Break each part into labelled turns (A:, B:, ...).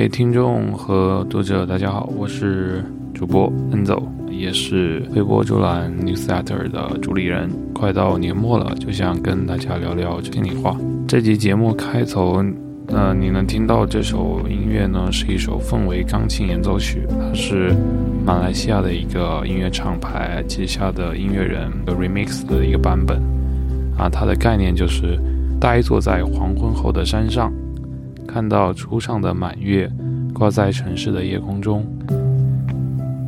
A: 各位听众和读者，大家好，我是主播恩走，也是微博专栏 Newsletter 的主理人。快到年末了，就想跟大家聊聊心里话。这集节目开头，呃，你能听到这首音乐呢，是一首氛围钢琴演奏曲，它是马来西亚的一个音乐厂牌旗下的音乐人的 remix 的一个版本。啊，它的概念就是呆坐在黄昏后的山上。看到初上的满月挂在城市的夜空中，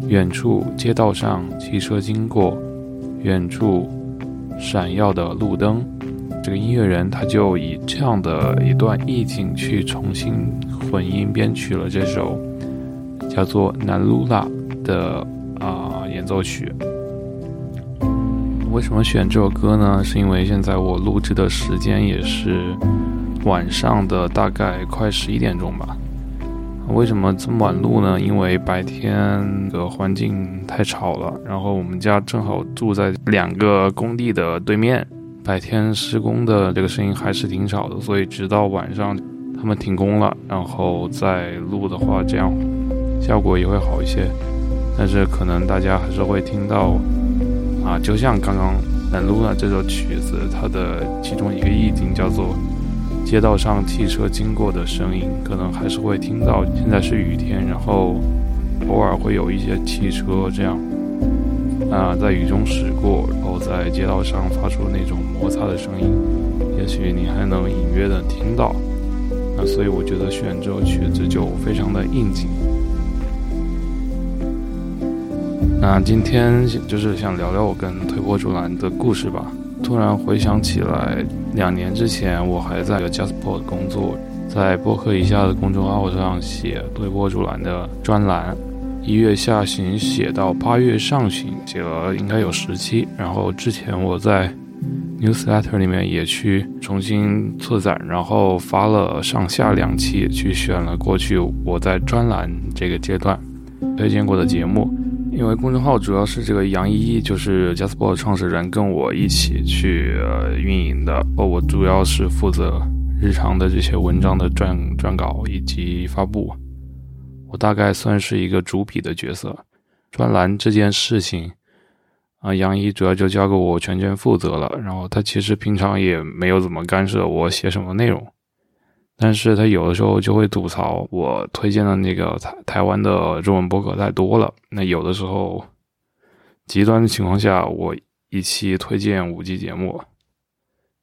A: 远处街道上汽车经过，远处闪耀的路灯。这个音乐人他就以这样的一段意境去重新混音编曲了这首叫做《南露拉》的啊演奏曲。为什么选这首歌呢？是因为现在我录制的时间也是。晚上的大概快十一点钟吧。为什么这么晚录呢？因为白天的环境太吵了。然后我们家正好住在两个工地的对面，白天施工的这个声音还是挺吵的。所以直到晚上他们停工了，然后再录的话，这样效果也会好一些。但是可能大家还是会听到啊，就像刚刚南录了这首曲子，它的其中一个意境叫做。街道上汽车经过的声音，可能还是会听到。现在是雨天，然后偶尔会有一些汽车这样啊，在雨中驶过，然后在街道上发出那种摩擦的声音，也许你还能隐约的听到。那所以我觉得选这首曲子就非常的应景。那今天就是想聊聊我跟推波助澜的故事吧。突然回想起来，两年之前我还在 JustPod 工作，在播客以下的公众号上写推波助澜的专栏。一月下旬写到八月上旬，写了应该有十期。然后之前我在 Newsletter 里面也去重新策展，然后发了上下两期，去选了过去我在专栏这个阶段推荐过的节目。因为公众号主要是这个杨一，就是 JustPod 创始人，跟我一起去呃运营的。哦，我主要是负责日常的这些文章的撰撰稿以及发布。我大概算是一个主笔的角色。专栏这件事情啊，杨一主要就交给我全权负责了。然后他其实平常也没有怎么干涉我写什么内容。但是他有的时候就会吐槽我推荐的那个台台湾的中文博客太多了。那有的时候极端的情况下，我一期推荐五集节目，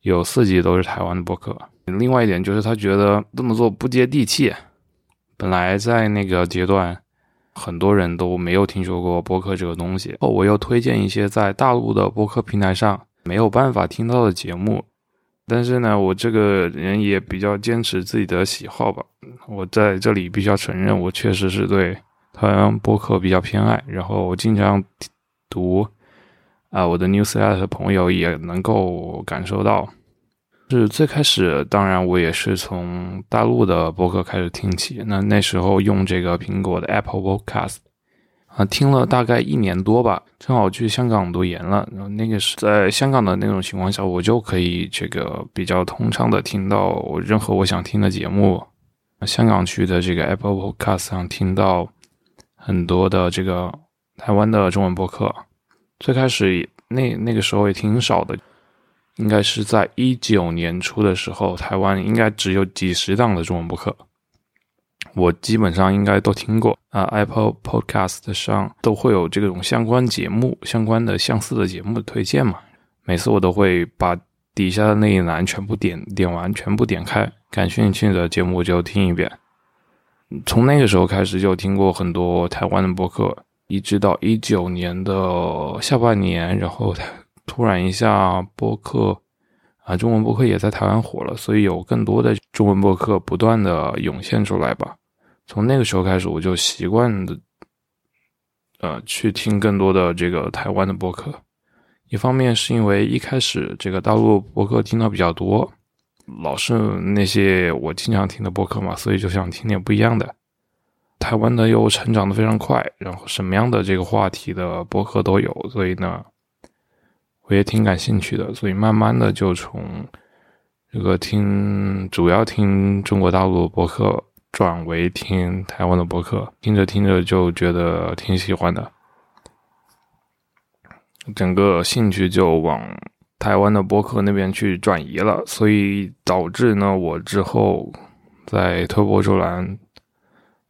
A: 有四集都是台湾的博客。另外一点就是他觉得这么做不接地气。本来在那个阶段，很多人都没有听说过博客这个东西。哦，我又推荐一些在大陆的博客平台上没有办法听到的节目。但是呢，我这个人也比较坚持自己的喜好吧。我在这里必须要承认，我确实是对台湾播客比较偏爱。然后我经常读啊，我的 newsletter 朋友也能够感受到。是最开始，当然我也是从大陆的播客开始听起。那那时候用这个苹果的 Apple Podcast。啊，听了大概一年多吧，正好去香港读研了。然后那个是在香港的那种情况下，我就可以这个比较通畅的听到任何我想听的节目。香港区的这个 Apple Podcast 上听到很多的这个台湾的中文播客。最开始那那个时候也挺少的，应该是在一九年初的时候，台湾应该只有几十档的中文播客。我基本上应该都听过啊，Apple Podcast 上都会有这种相关节目、相关的相似的节目的推荐嘛。每次我都会把底下的那一栏全部点点完，全部点开，感兴趣的节目就听一遍。从那个时候开始就听过很多台湾的播客，一直到一九年的下半年，然后突然一下播客啊，中文播客也在台湾火了，所以有更多的中文播客不断的涌现出来吧。从那个时候开始，我就习惯的，呃，去听更多的这个台湾的播客。一方面是因为一开始这个大陆播客听到比较多，老是那些我经常听的播客嘛，所以就想听点不一样的。台湾的又成长的非常快，然后什么样的这个话题的播客都有，所以呢，我也挺感兴趣的。所以慢慢的就从这个听主要听中国大陆播客。转为听台湾的播客，听着听着就觉得挺喜欢的，整个兴趣就往台湾的播客那边去转移了，所以导致呢，我之后在推播出栏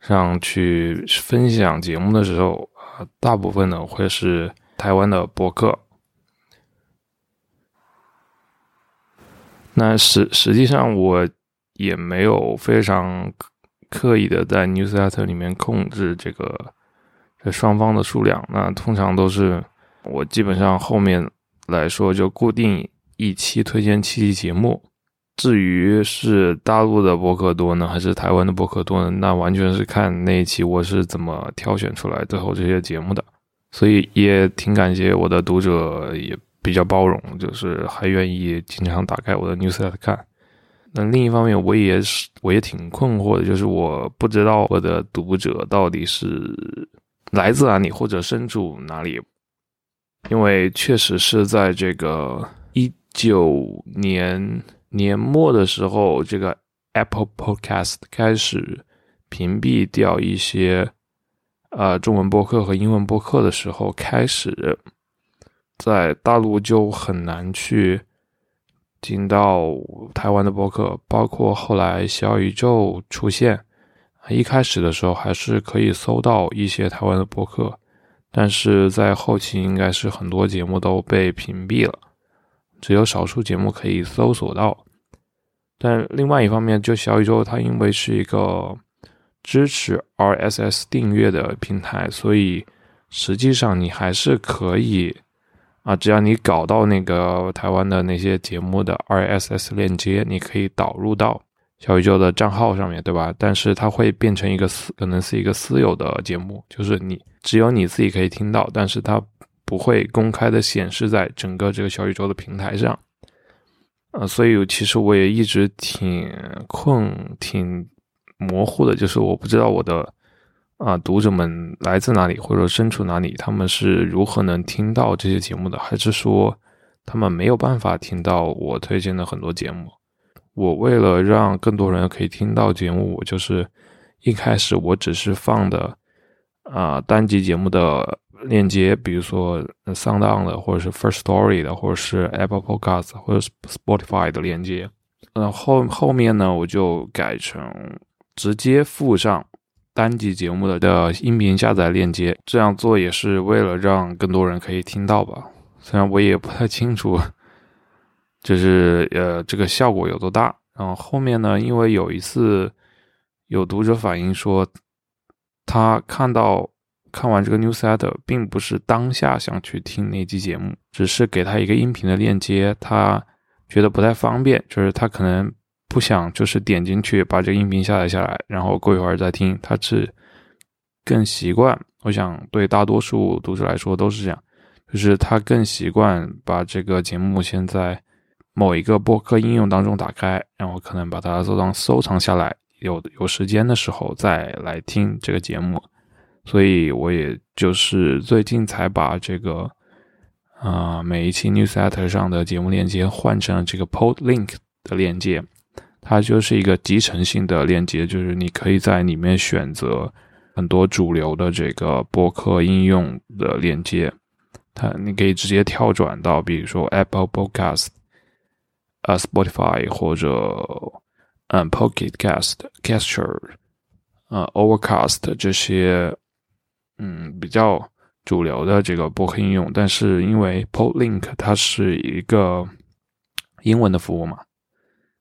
A: 上去分享节目的时候，啊，大部分呢会是台湾的播客。那实实际上我也没有非常刻意的在 newsletter 里面控制这个双方的数量。那通常都是我基本上后面来说就固定一期推荐七期节目。至于是大陆的博客多呢，还是台湾的博客多呢？那完全是看那一期我是怎么挑选出来最后这些节目的。所以也挺感谢我的读者也。比较包容，就是还愿意经常打开我的 newsletter 看。那另一方面，我也是，我也挺困惑的，就是我不知道我的读者到底是来自哪里或者身处哪里，因为确实是在这个一九年年末的时候，这个 Apple Podcast 开始屏蔽掉一些呃中文播客和英文播客的时候开始。在大陆就很难去听到台湾的播客，包括后来小宇宙出现，一开始的时候还是可以搜到一些台湾的播客，但是在后期应该是很多节目都被屏蔽了，只有少数节目可以搜索到。但另外一方面，就小宇宙它因为是一个支持 RSS 订阅的平台，所以实际上你还是可以。啊，只要你搞到那个台湾的那些节目的 RSS 链接，你可以导入到小宇宙的账号上面对吧？但是它会变成一个私，可能是一个私有的节目，就是你只有你自己可以听到，但是它不会公开的显示在整个这个小宇宙的平台上。呃，所以其实我也一直挺困、挺模糊的，就是我不知道我的。啊，读者们来自哪里，或者身处哪里？他们是如何能听到这些节目的？还是说他们没有办法听到我推荐的很多节目？我为了让更多人可以听到节目，我就是一开始我只是放的啊单集节目的链接，比如说 Sound On 的，或者是 First Story 的，或者是 Apple Podcast 或者是 Spotify 的链接。嗯，后后面呢，我就改成直接附上。单集节目的的音频下载链接，这样做也是为了让更多人可以听到吧。虽然我也不太清楚，就是呃这个效果有多大。然后后面呢，因为有一次有读者反映说，他看到看完这个 newsletter，并不是当下想去听那期节目，只是给他一个音频的链接，他觉得不太方便，就是他可能。不想就是点进去把这个音频下载下来，然后过一会儿再听。他是更习惯，我想对大多数读者来说都是这样，就是他更习惯把这个节目先在某一个播客应用当中打开，然后可能把它收藏收藏下来，有有时间的时候再来听这个节目。所以我也就是最近才把这个啊每一期 newsletter 上的节目链接换成了这个 pod link 的链接。它就是一个集成性的链接，就是你可以在里面选择很多主流的这个播客应用的链接，它你可以直接跳转到，比如说 Apple Podcast、呃 Spotify 或者嗯 Pocket Cast、Caster、呃 Overcast 这些嗯比较主流的这个播客应用，但是因为 Podlink 它是一个英文的服务嘛。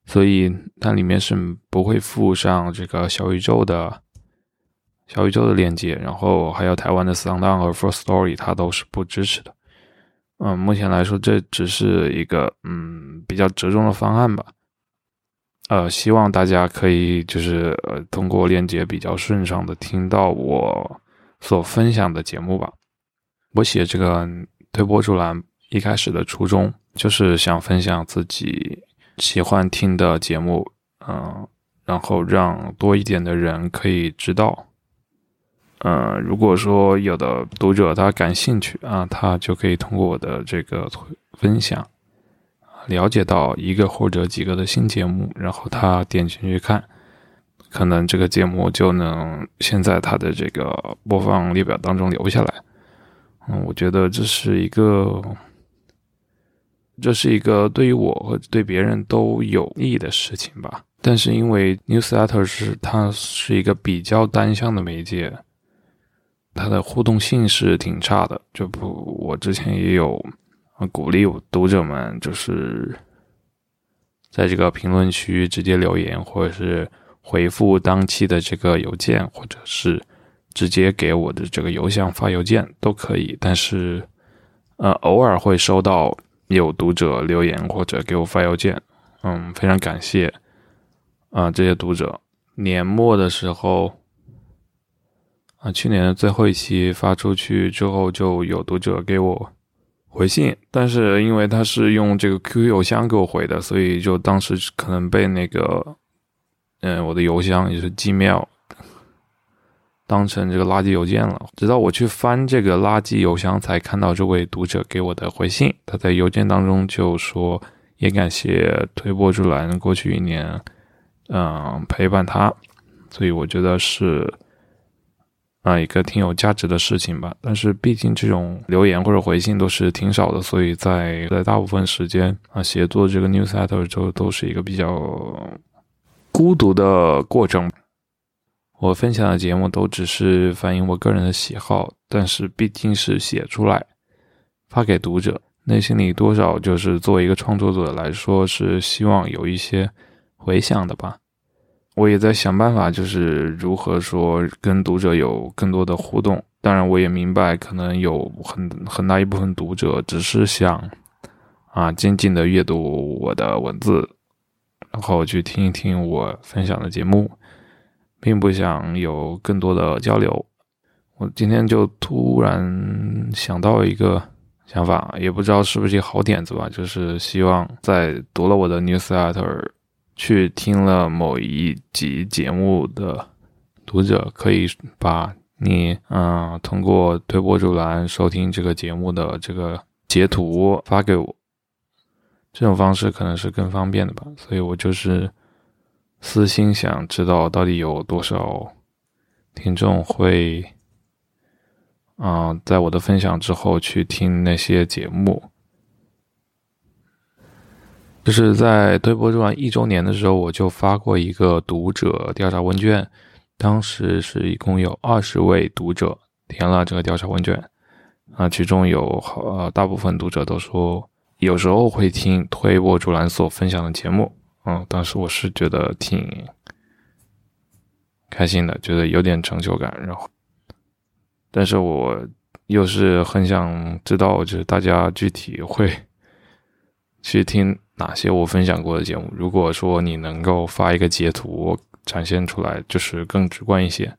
A: 所以它里面是不会附上这个小宇宙的小宇宙的链接，然后还有台湾的 SoundOn 和 First Story，它都是不支持的。嗯，目前来说这只是一个嗯比较折中的方案吧。呃，希望大家可以就是呃通过链接比较顺畅的听到我所分享的节目吧。我写这个推波助澜一开始的初衷就是想分享自己。喜欢听的节目，嗯，然后让多一点的人可以知道，嗯，如果说有的读者他感兴趣啊，他就可以通过我的这个分享，了解到一个或者几个的新节目，然后他点进去看，可能这个节目就能先在他的这个播放列表当中留下来。嗯，我觉得这是一个，这是一个对于我和对别人都有益的事情吧。但是因为 newsletter 是它是一个比较单向的媒介，它的互动性是挺差的。就不，我之前也有鼓励读者们，就是在这个评论区直接留言，或者是回复当期的这个邮件，或者是。直接给我的这个邮箱发邮件都可以，但是，呃，偶尔会收到有读者留言或者给我发邮件，嗯，非常感谢啊这些读者。年末的时候，啊，去年的最后一期发出去之后，就有读者给我回信，但是因为他是用这个 QQ 邮箱给我回的，所以就当时可能被那个，嗯，我的邮箱也是 Gmail。当成这个垃圾邮件了，直到我去翻这个垃圾邮箱，才看到这位读者给我的回信。他在邮件当中就说，也感谢推波助澜过去一年，嗯，陪伴他，所以我觉得是啊一个挺有价值的事情吧。但是毕竟这种留言或者回信都是挺少的，所以在在大部分时间啊写作这个 newsletter 就都是一个比较孤独的过程。我分享的节目都只是反映我个人的喜好，但是毕竟是写出来发给读者，内心里多少就是作为一个创作者来说是希望有一些回响的吧。我也在想办法，就是如何说跟读者有更多的互动。当然，我也明白可能有很很大一部分读者只是想啊静静的阅读我的文字，然后去听一听我分享的节目。并不想有更多的交流，我今天就突然想到一个想法，也不知道是不是一个好点子吧，就是希望在读了我的 newsletter，去听了某一集节目的读者，可以把你嗯通过推波助澜收听这个节目的这个截图发给我，这种方式可能是更方便的吧，所以我就是。私心想知道到底有多少听众会，啊，在我的分享之后去听那些节目。就是在推波助澜一周年的时候，我就发过一个读者调查问卷，当时是一共有二十位读者填了这个调查问卷，啊，其中有好呃大部分读者都说有时候会听推波助澜所分享的节目。嗯，当时我是觉得挺开心的，觉得有点成就感。然后，但是我又是很想知道，就是大家具体会去听哪些我分享过的节目。如果说你能够发一个截图展现出来，就是更直观一些。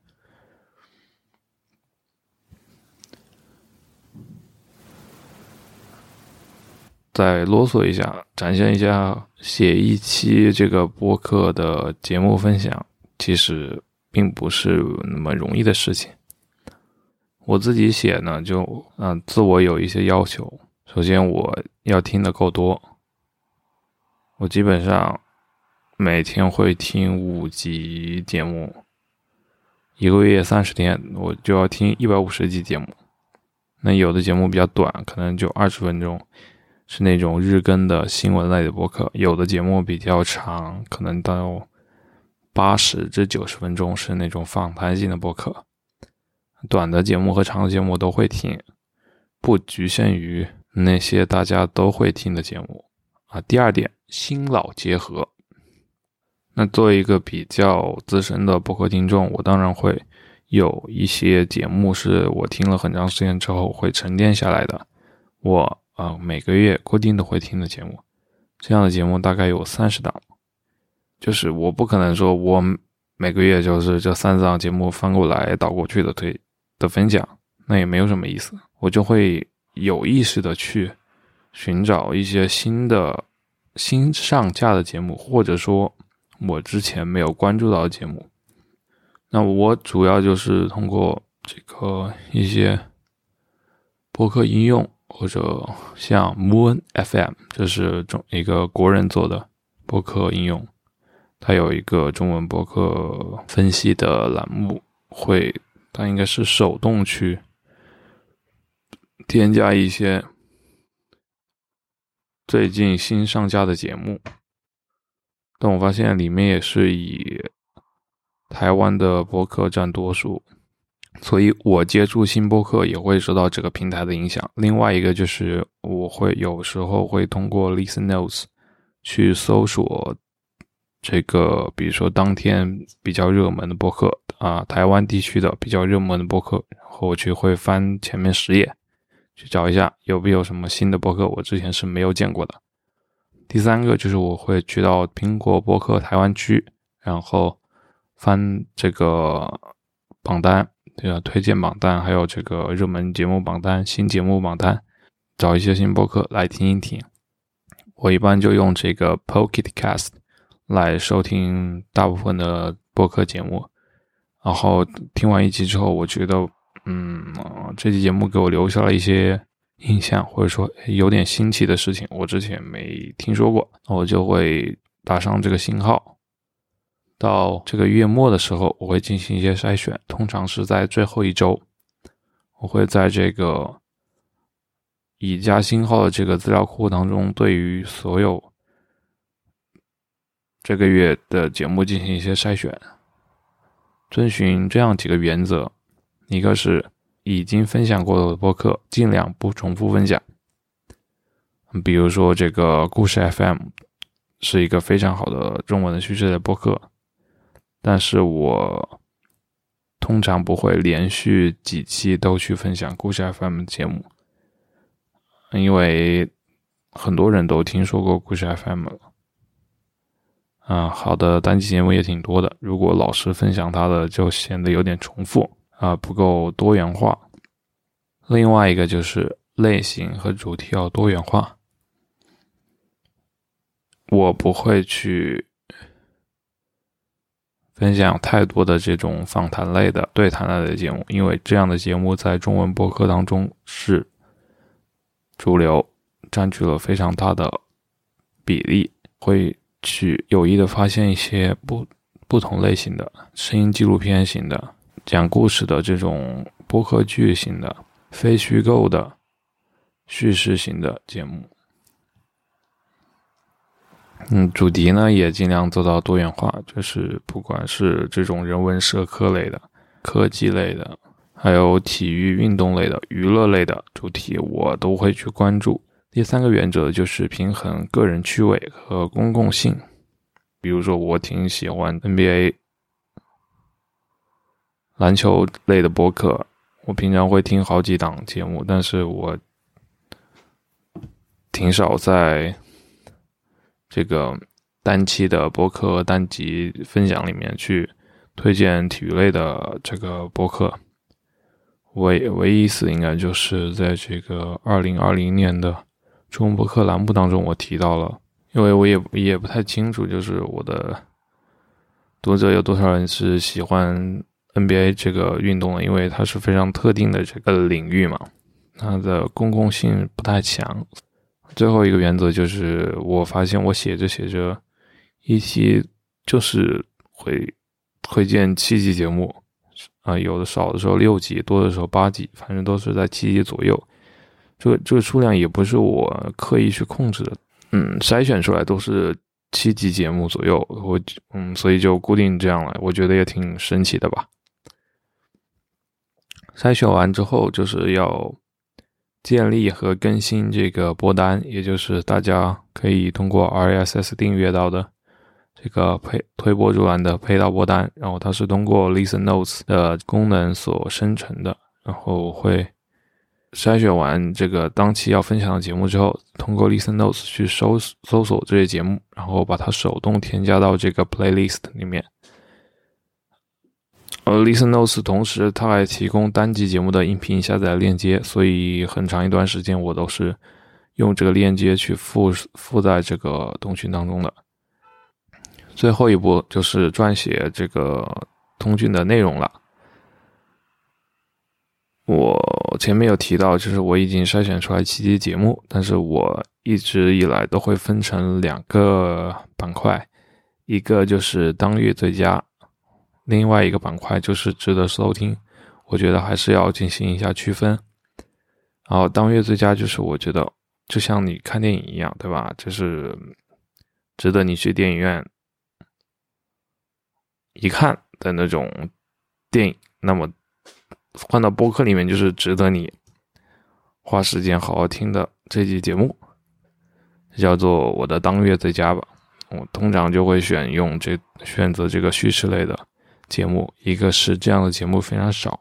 A: 再啰嗦一下，展现一下，写一期这个播客的节目分享，其实并不是那么容易的事情。我自己写呢，就嗯，自我有一些要求。首先，我要听的够多，我基本上每天会听五集节目，一个月三十天，我就要听一百五十集节目。那有的节目比较短，可能就二十分钟。是那种日更的新闻类的播客，有的节目比较长，可能到八十至九十分钟，是那种访谈性的播客。短的节目和长的节目都会听，不局限于那些大家都会听的节目啊。第二点，新老结合。那作为一个比较资深的播客听众，我当然会有一些节目是我听了很长时间之后会沉淀下来的，我。啊，每个月固定都会听的节目，这样的节目大概有三十档。就是我不可能说我每个月就是这三十档节目翻过来倒过去的推的分享，那也没有什么意思。我就会有意识的去寻找一些新的新上架的节目，或者说我之前没有关注到的节目。那我主要就是通过这个一些播客应用。或者像 Moon FM，这是中一个国人做的播客应用，它有一个中文播客分析的栏目，会它应该是手动去添加一些最近新上架的节目，但我发现里面也是以台湾的播客占多数。所以我接触新播客也会受到这个平台的影响。另外一个就是我会有时候会通过 Listen Notes 去搜索这个，比如说当天比较热门的播客啊，台湾地区的比较热门的播客，然后我就会翻前面十页去找一下有没有什么新的播客我之前是没有见过的。第三个就是我会去到苹果播客台湾区，然后翻这个榜单。对啊推荐榜单，还有这个热门节目榜单、新节目榜单，找一些新播客来听一听。我一般就用这个 Pocket Cast 来收听大部分的播客节目。然后听完一集之后，我觉得，嗯，这期节目给我留下了一些印象，或者说有点新奇的事情，我之前没听说过，我就会打上这个星号。到这个月末的时候，我会进行一些筛选，通常是在最后一周，我会在这个已加星号的这个资料库当中，对于所有这个月的节目进行一些筛选，遵循这样几个原则：一个是已经分享过的播客尽量不重复分享，比如说这个故事 FM 是一个非常好的中文的叙事类播客。但是我通常不会连续几期都去分享故事 FM 节目，因为很多人都听说过故事 FM 了。啊，好的单期节目也挺多的，如果老是分享它的，就显得有点重复啊，不够多元化。另外一个就是类型和主题要多元化，我不会去。分享太多的这种访谈类的、对谈类的节目，因为这样的节目在中文播客当中是主流，占据了非常大的比例。会去有意的发现一些不不同类型的声音纪录片型的、讲故事的这种播客剧型的、非虚构的叙事型的节目。嗯，主题呢也尽量做到多元化，就是不管是这种人文社科类的、科技类的，还有体育运动类的、娱乐类的主题，我都会去关注。第三个原则就是平衡个人趣味和公共性。比如说，我挺喜欢 NBA 篮球类的播客，我平常会听好几档节目，但是我挺少在。这个单期的播客单集分享里面去推荐体育类的这个播客，唯唯一一次应该就是在这个二零二零年的中文播客栏目当中，我提到了，因为我也也不太清楚，就是我的读者有多少人是喜欢 NBA 这个运动的，因为它是非常特定的这个领域嘛，它的公共性不太强。最后一个原则就是，我发现我写着写着，一期就是会推荐七集节目，啊，有的少的时候六集，多的时候八集，反正都是在七集左右。这个这个数量也不是我刻意去控制的，嗯，筛选出来都是七集节目左右，我嗯，所以就固定这样了。我觉得也挺神奇的吧。筛选完之后就是要。建立和更新这个播单，也就是大家可以通过 RSS 订阅到的这个配推播出来的配套播单，然后它是通过 Listen Notes 的功能所生成的，然后会筛选完这个当期要分享的节目之后，通过 Listen Notes 去搜搜索这些节目，然后把它手动添加到这个 Playlist 里面。呃，Listen Notes 同时它还提供单集节目的音频下载链接，所以很长一段时间我都是用这个链接去附附在这个通讯当中的。最后一步就是撰写这个通讯的内容了。我前面有提到，就是我已经筛选出来七期节目，但是我一直以来都会分成两个板块。一个就是当月最佳，另外一个板块就是值得收听。我觉得还是要进行一下区分。然后当月最佳就是我觉得就像你看电影一样，对吧？就是值得你去电影院一看的那种电影。那么换到播客里面，就是值得你花时间好好听的这期节目，叫做我的当月最佳吧。我通常就会选用这选择这个叙事类的节目，一个是这样的节目非常少，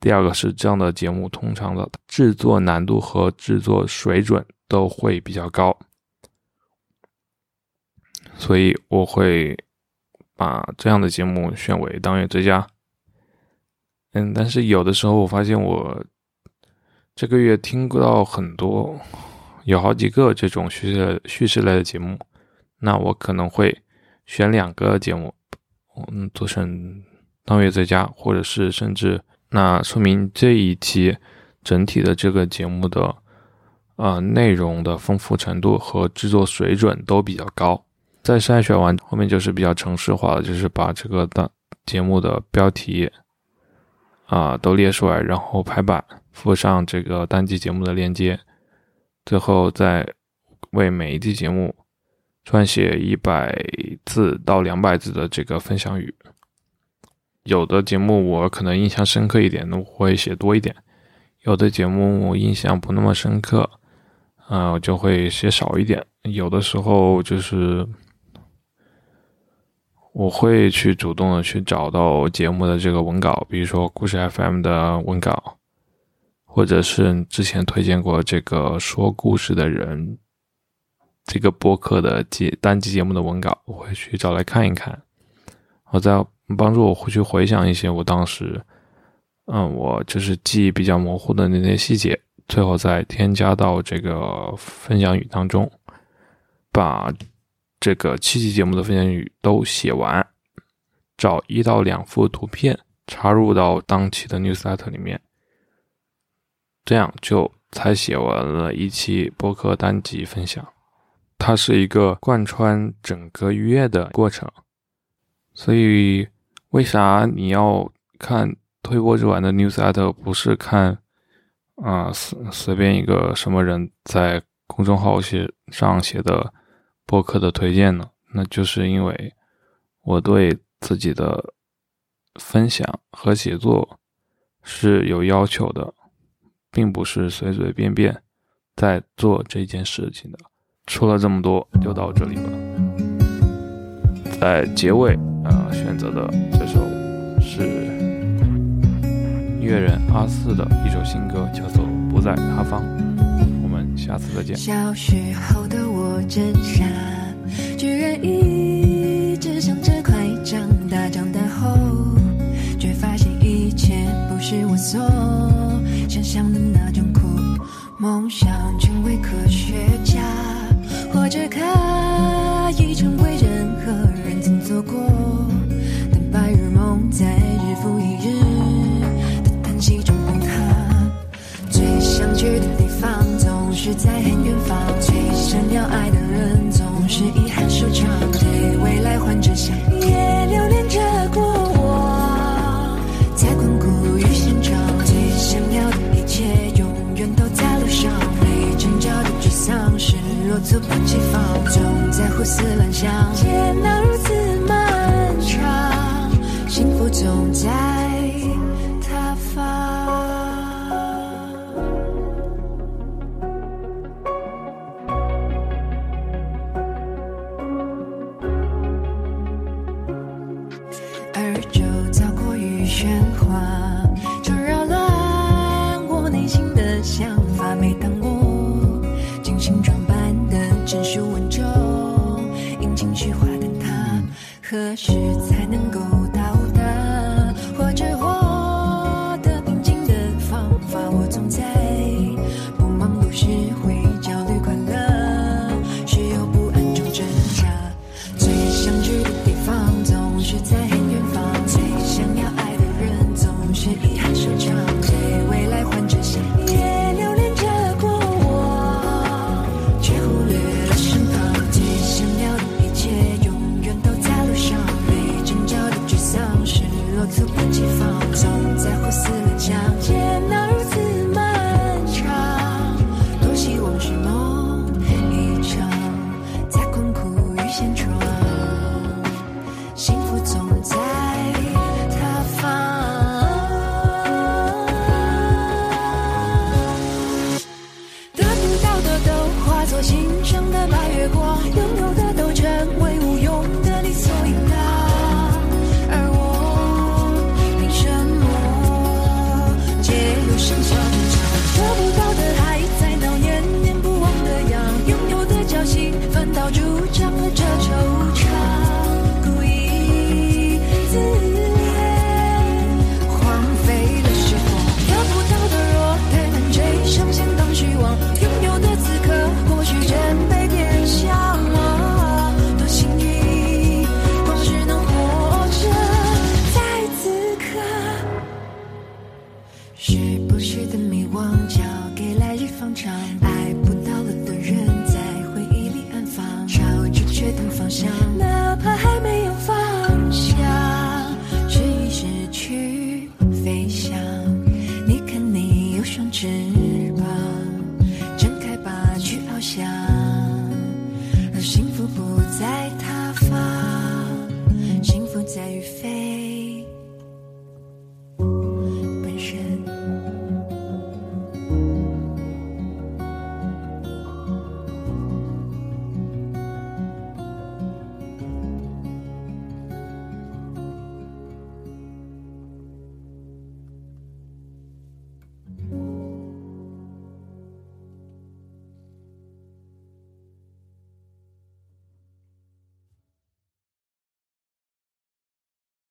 A: 第二个是这样的节目通常的制作难度和制作水准都会比较高，所以我会把这样的节目选为当月最佳。嗯，但是有的时候我发现我这个月听到很多，有好几个这种叙事叙事类的节目。那我可能会选两个节目，嗯，做成当月最佳，或者是甚至那说明这一期整体的这个节目的呃内容的丰富程度和制作水准都比较高。在筛选完后面就是比较程式化的，就是把这个的节目的标题啊都列出来，然后排版附上这个单集节目的链接，最后再为每一期节目。撰写一百字到两百字的这个分享语，有的节目我可能印象深刻一点，我会写多一点；有的节目我印象不那么深刻，啊，我就会写少一点。有的时候就是我会去主动的去找到节目的这个文稿，比如说故事 FM 的文稿，或者是之前推荐过这个说故事的人。这个播客的节单集节目的文稿，我会去找来看一看，我再帮助我回去回想一些我当时，嗯，我就是记忆比较模糊的那些细节，最后再添加到这个分享语当中，把这个七期节目的分享语都写完，找一到两幅图片插入到当期的 newsletter 里面，这样就才写完了一期播客单集分享。它是一个贯穿整个月的过程，所以为啥你要看推波助澜的 newsletter？不是看啊随随便一个什么人在公众号写上写的博客的推荐呢？那就是因为我对自己的分享和写作是有要求的，并不是随随便便在做这件事情的。说了这么多，就到这里了。在结尾啊，选择的这首是音乐人阿四的一首新歌，叫做《不在他方》。我们下次再见。
B: 小时候的我真傻，居然一直想着快长大，长大后却发现一切不是我所想象的那种苦。梦想。这可以成为任何人曾做过的白日梦，在日复一日的叹息中崩塌。最想去的地方总是在很远方，最想要爱的人总是遗憾收场。对未来患着想，猝不及防，总在胡思乱想，煎熬如此漫长，幸福总在情绪化的他，何时才能够到想。